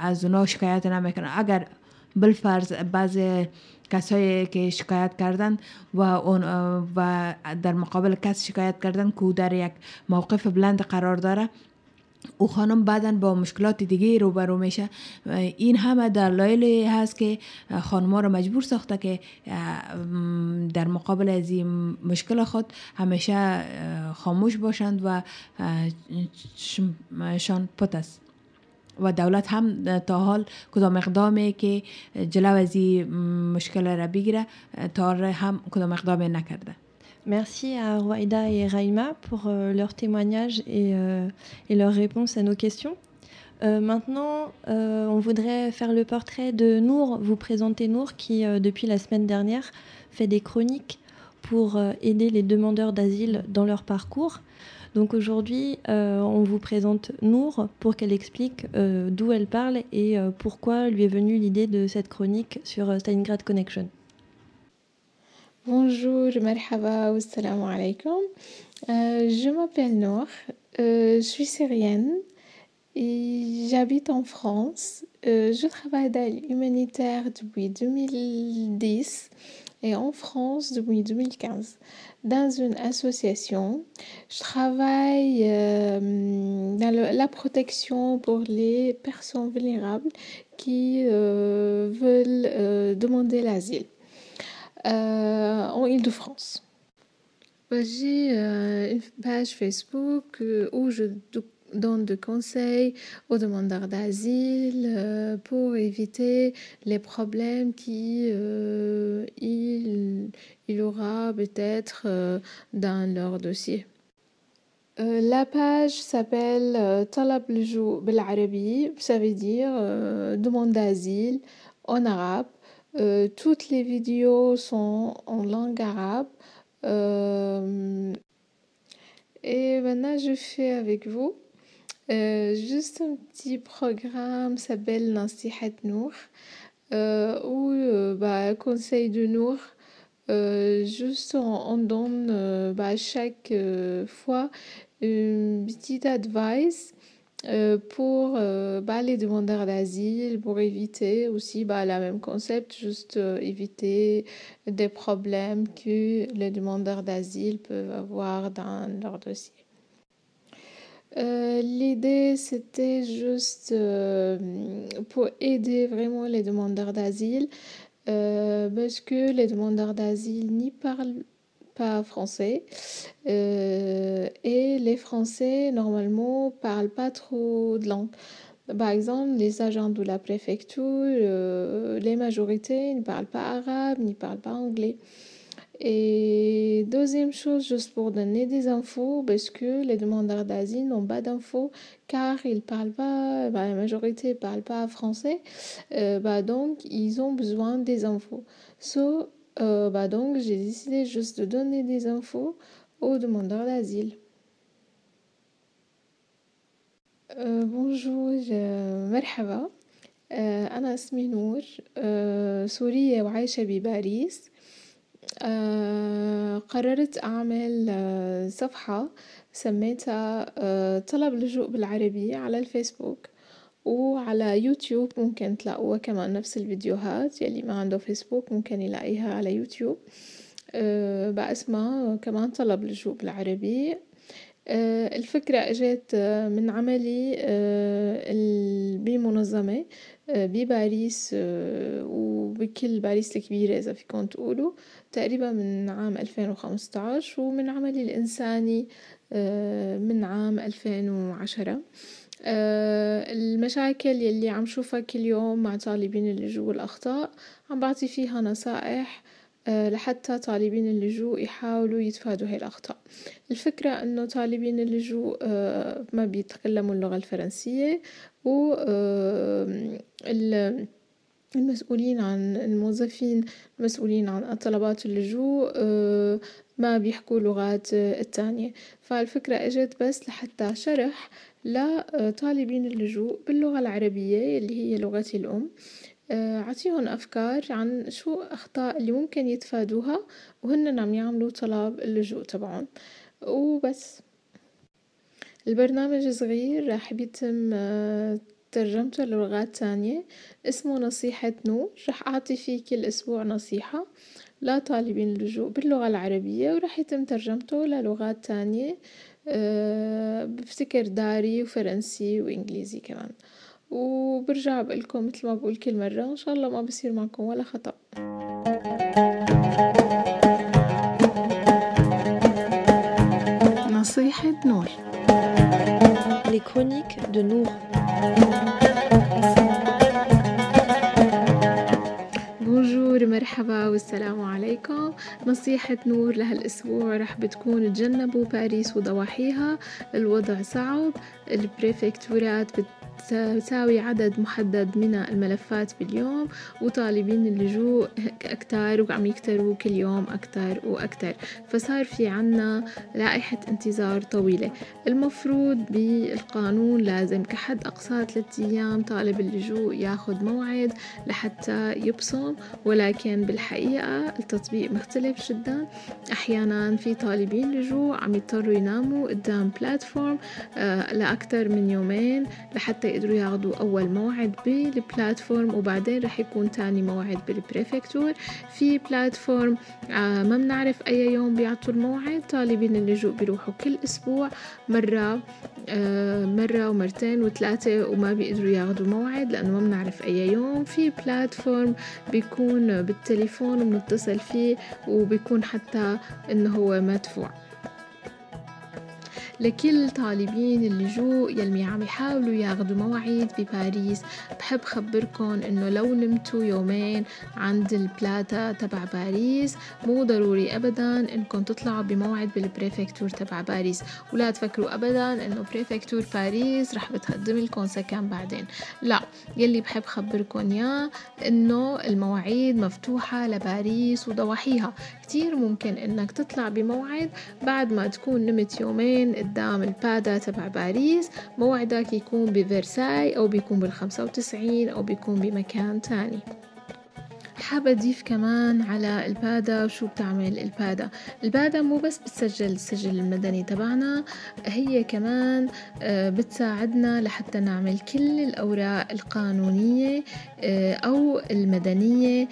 از اونا شکایت نمی‌کنه. اگر بالفرض بعض کسایی که شکایت کردن و, و در مقابل کس شکایت کردن که در یک موقف بلند قرار داره او خانم بعدا با مشکلات دیگه روبرو میشه. این همه دلایلی هست که خانم رو مجبور ساخته که در مقابل از این مشکل خود همیشه خاموش باشند و شان پت و دولت هم تا حال کدام اقدامی که جلو از این مشکل را بگیره تا هم کدام اقدامی نکرده Merci à Rouaïda et Raïma pour euh, leur témoignage et, euh, et leurs réponses à nos questions. Euh, maintenant, on voudrait faire le portrait de Nour, vous présenter Nour qui, depuis la semaine dernière, fait des chroniques pour aider les demandeurs d'asile dans leur parcours. Donc aujourd'hui, on vous présente Nour pour qu'elle explique d'où elle parle et pourquoi lui est venue l'idée de cette chronique sur Stalingrad Connection. Bonjour, marhaba wa salam alaikum. Euh, je m'appelle Nour, euh, je suis syrienne et j'habite en France. Euh, je travaille dans l'humanitaire depuis 2010 et en France depuis 2015 dans une association. Je travaille dans la protection pour les personnes vulnérables qui veulent demander l'asile. Euh, en Ile-de-France. Bah, j'ai euh, une page Facebook euh, où je donne des conseils aux demandeurs d'asile pour éviter les problèmes qu'il il, aura peut-être dans leur dossier. la page s'appelle Talab Bel Arabi, ça veut dire demande d'asile en arabe. Euh, toutes les vidéos sont en langue arabe. Euh, et maintenant, je fais avec vous euh, juste un petit programme s'appelle Nasihat Nour, où bah, conseil de Nour. juste on, donne bah, chaque fois une petite advice euh, pour euh, bah, les demandeurs d'asile, pour éviter aussi bah, le même concept, juste euh, éviter des problèmes que les demandeurs d'asile peuvent avoir dans leur dossier. L'idée, c'était juste pour aider vraiment les demandeurs d'asile, parce que les demandeurs d'asile n'y parlent pas français. Euh, et les Français, normalement, parlent pas trop de langue. Par exemple, les agents de la préfecture, euh, les majorités ne parlent pas arabe, ne parlent pas anglais. Et deuxième chose, juste pour donner des infos, parce que les demandeurs d'asile n'ont pas d'infos car ils parlent pas, bah, la majorité parle pas français, euh, bah, donc ils ont besoin des infos. So, euh, bah, donc j'ai décidé juste de donner des infos aux demandeurs d'asile. Euh, bonjour, مرحبا أنا اسمي نور سورية وعايشة بباريس قررت أعمل صفحة سميتها طلب لجوء بالعربي على الفيسبوك وعلى يوتيوب. ممكن تلاقوها كمان نفس الفيديوهات يلي ما عنده فيسبوك ممكن يلاقيها على يوتيوب. بقى اسمها كمان طلب لجوء بالعربي. الفكرة إجت من عملي بمنظمة بباريس وبكل باريس الكبيرة إذا فيكم تقولوا. تقريبا من عام ألفين وخمسة عشر ومن عملي الإنساني من عام ألفين وعشرة. المشاكل يلي عم شوفها كل يوم مع طالبين اللجوء والأخطاء عم بعطي فيها نصائح لحتى طالبين اللجوء يحاولوا يتفادوا هاي الأخطاء. الفكرة إنه طالبين اللجوء ما بيتكلموا اللغة الفرنسية و المسؤولين عن الموظفين المسؤولين عن طلبات اللجوء ما بيحكوا لغات التانية. فالفكرة إجت بس لحتى شرح لطالبين اللجوء باللغة العربية اللي هي لغتي الأم. عطيهم أفكار عن شو أخطاء اللي ممكن يتفادوها وهن عم يعملوا طلب اللجوء تبعهم. وبس. البرنامج صغير راح بيتم ترجمته للغات تانية. اسمه نصيحة نور. رح أعطي فيه كل أسبوع نصيحة لطالبين اللجوء باللغة العربية ورح يتم ترجمته للغات تانية بفتكر داري وفرنسي وإنجليزي كمان. وبرجع بقولكم مثل ما بقول كل مرة. إن شاء الله ما بصير معكم ولا خطأ. نصيحة نور. Les chroniques de Nour. بونجور مرحبا والسلام عليكم نصيحة نور لهالأسبوع رح بتكون تجنبوا باريس وضواحيها الوضع صعب البريفكتورات تساوي عدد محدد من الملفات باليوم وطالبين اللجوء أكتر وعم يكتروا كل يوم أكتر وأكتر. فصار في عنا لائحة انتظار طويلة. المفروض بالقانون لازم كحد أقصى ثلاثة أيام طالب اللجوء ياخد موعد لحتى يبصم ولكن بالحقيقة التطبيق مختلف جدا. أحيانا في طالبين لجوء عم يضطروا يناموا قدام بلاتفورم لأكثر من يومين لحتى يقدروا ياخدوا أول موعد بالبلاتفورم وبعدين رح يكون تاني موعد بالبريفكتور في بلاتفورم ما بنعرف أي يوم بيعطوا الموعد طالبين اللجوء بيروحوا كل أسبوع مرة مرة ومرتين وثلاثة وما بيقدروا ياخدوا موعد لأنه ما بنعرف أي يوم. في بلاتفورم بيكون بالتليفون وبنتصل فيه وبيكون حتى إنه هو مدفوع. لكل طالبين اللجوء يلي عم يحاولوا ياخدوا مواعيد بباريس بحب خبركن إنه لو نمتوا يومين عند البلاتا تبع باريس مو ضروري ابدا انكم تطلعوا بموعد بالبريفكتور تبع باريس. ولا تفكروا ابدا إنه بريفكتور باريس رح بتقدم لكم سكن بعدين. لا يلي بحب خبركن ياه إنه المواعيد مفتوحة لباريس وضواحيها. كتير ممكن إنك تطلع بموعد بعد ما تكون نمت يومين قدام البادا تبع باريس موعدك يكون بفرساي أو بيكون بالخمسة وتسعين أو بيكون بمكان تاني. حابة أضيف كمان على البادا وشو بتعمل البادا البادا مو بس بتسجل السجل المدني تبعنا هي كمان بتساعدنا لحتى نعمل كل الأوراق القانونية أو المدنية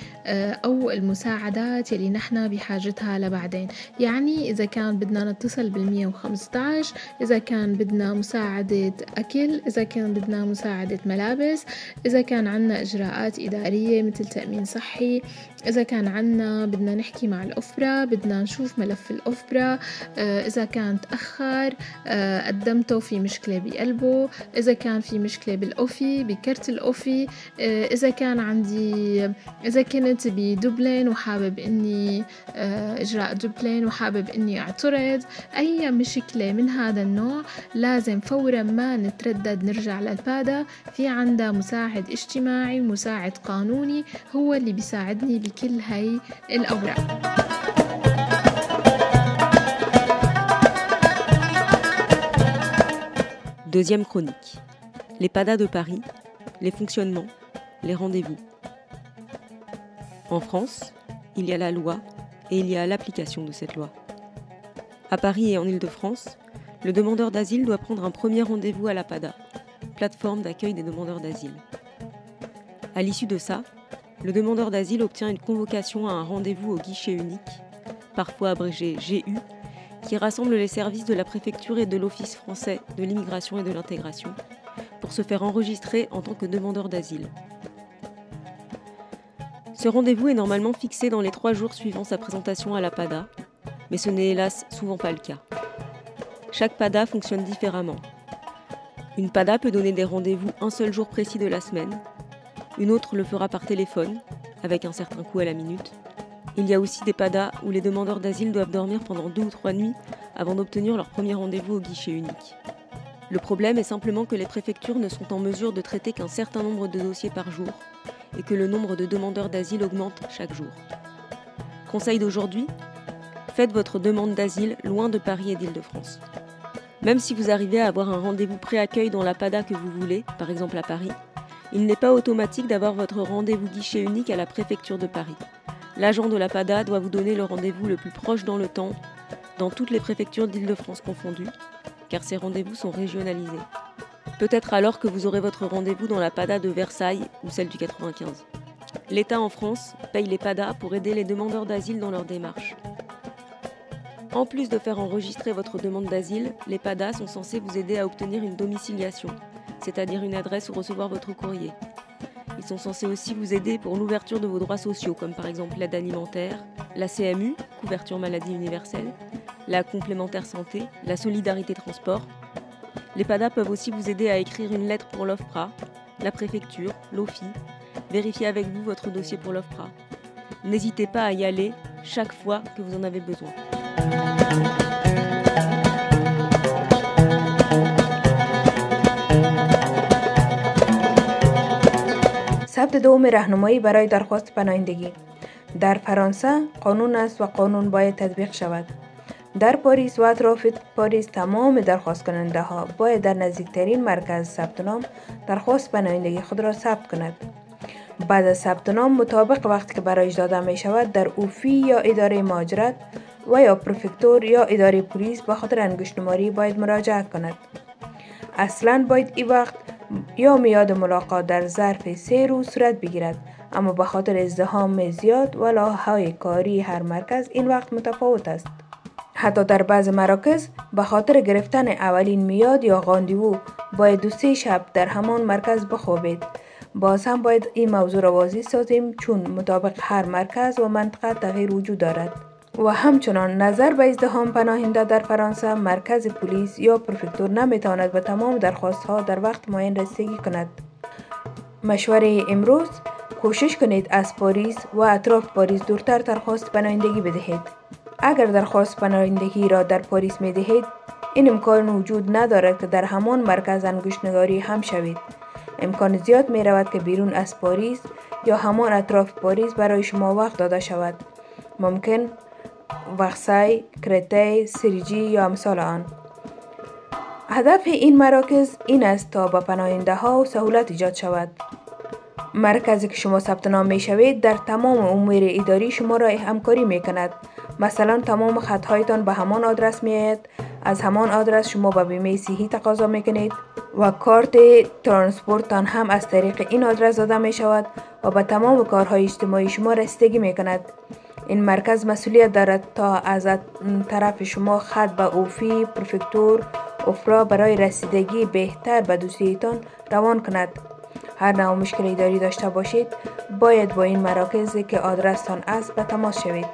أو المساعدات يلي نحن بحاجتها لبعدين. يعني إذا كان بدنا نتصل بالمية وخمسة إذا كان بدنا مساعدة أكل إذا كان بدنا مساعدة ملابس إذا كان عنا إجراءات إدارية مثل تأمين صحي الصحي إذا كان عنا بدنا نحكي مع الأوفرا بدنا نشوف ملف الأوفرا آه، إذا كان تأخر آه، قدمته في مشكلة بقلبه. إذا كان في مشكلة بالأوفي بكرت الأوفي. آه، إذا كان عندي إذا كنت بدبلين وحابب إني إجراء دبلين وحابب إني أعترض أي مشكلة من هذا النوع لازم فورا ما نتردد نرجع للبادا في عندها مساعد اجتماعي ومساعد قانوني هو اللي بيساعدني بكل هاي الأوراق Deuxième chronique. Les PADA de Paris, les fonctionnements, les rendez-vous. En France, il y a la loi et il y a l'application de cette loi. À Paris et en Ile-de-France, le demandeur d'asile doit prendre un premier rendez-vous à la PADA, plateforme d'accueil des demandeurs d'asile. À l'issue de ça, le demandeur d'asile obtient une convocation à un rendez-vous au guichet unique, parfois abrégé GU, qui rassemble les services de la préfecture et de l'Office français de l'immigration et de l'intégration, pour se faire enregistrer en tant que demandeur d'asile. Ce rendez-vous est normalement fixé dans les trois jours suivant sa présentation à la PADA, mais ce n'est hélas souvent pas le cas. Chaque PADA fonctionne différemment. Une PADA peut donner des rendez-vous un seul jour précis de la semaine. Une autre le fera par téléphone, avec un certain coût à la minute. Il y a aussi des PADA où les demandeurs d'asile doivent dormir pendant deux ou trois nuits avant d'obtenir leur premier rendez-vous au guichet unique. Le problème est simplement que les préfectures ne sont en mesure de traiter qu'un certain nombre de dossiers par jour et que le nombre de demandeurs d'asile augmente chaque jour. Conseil d'aujourd'hui Faites votre demande d'asile loin de Paris et d'Île-de-France. Même si vous arrivez à avoir un rendez-vous pré-accueil dans la PADA que vous voulez, par exemple à Paris, il n'est pas automatique d'avoir votre rendez-vous guichet unique à la préfecture de Paris. L'agent de la PADA doit vous donner le rendez-vous le plus proche dans le temps, dans toutes les préfectures d'Île-de-France confondues, car ces rendez-vous sont régionalisés. Peut-être alors que vous aurez votre rendez-vous dans la PADA de Versailles ou celle du 95. L'État en France paye les PADA pour aider les demandeurs d'asile dans leur démarche. En plus de faire enregistrer votre demande d'asile, les PADA sont censés vous aider à obtenir une domiciliation, c'est-à-dire une adresse où recevoir votre courrier. Ils sont censés aussi vous aider pour l'ouverture de vos droits sociaux, comme par exemple l'aide alimentaire, la CMU, couverture maladie universelle, la complémentaire santé, la solidarité transport. Les PADA peuvent aussi vous aider à écrire une lettre pour l'OFPRA, la préfecture, l'OFI, vérifier avec vous votre dossier pour l'OFPRA. N'hésitez pas à y aller chaque fois que vous en avez besoin. دوم راهنمایی برای درخواست پناهندگی. در فرانسه قانون است و قانون باید تطبیق شود. در پاریس و اطراف پاریس تمام درخواست کننده ها باید در نزدیکترین مرکز ثبت نام درخواست پناهندگی خود را ثبت کند. بعد از ثبت نام مطابق وقتی که برایش داده می شود در اوفی یا اداره مهاجرت و یا پرفکتور یا اداره پلیس به خاطر انگشتماری باید مراجعه کند. اصلا باید این وقت یا میاد ملاقات در ظرف سه روز صورت بگیرد. اما به خاطر ازدهام زیاد و های کاری هر مرکز این وقت متفاوت است. حتی در بعض مراکز به خاطر گرفتن اولین میاد یا غاندیو باید دو سه شب در همان مرکز بخوابید. باز هم باید این موضوع را واضح سازیم چون مطابق هر مرکز و منطقه تغییر وجود دارد. و همچنان نظر به ازدهام پناهنده در فرانسه مرکز پلیس یا پرفکتور نمی‌تواند به تمام درخواست ها در وقت معین رسیدگی کند. مشوره امروز کوشش کنید از پاریس و اطراف پاریس دورتر درخواست پناهندگی بدهید. اگر درخواست پناهندگی را در پاریس می دهید این امکان وجود ندارد که در همان مرکز انگشتنگاری هم شوید. امکان زیاد می رود که بیرون از پاریس یا همان اطراف پاریس برای شما وقت داده شود. ممکن وخسای، کرته، سریجی یا امثال آن هدف این مراکز این است تا به پناهنده ها و سهولت ایجاد شود. مرکزی که شما ثبت نام می شوید در تمام امور اداری شما را همکاری می کند مثلا تمام خطهایتان به همان آدرس می آید از همان آدرس شما به بیمه صحی تقاضا می کنید و کارت ترانسپورتتان هم از طریق این آدرس داده می شود و به تمام کارهای اجتماعی شما رسیدگی می کند این مرکز مسئولیت دارد تا از طرف شما خط به اوفی پرفکتور افرا برای رسیدگی بهتر به دوسیتان روان کند. هر نوع مشکلی داری داشته باشید باید با این مراکزی که آدرستان است به تماس شوید.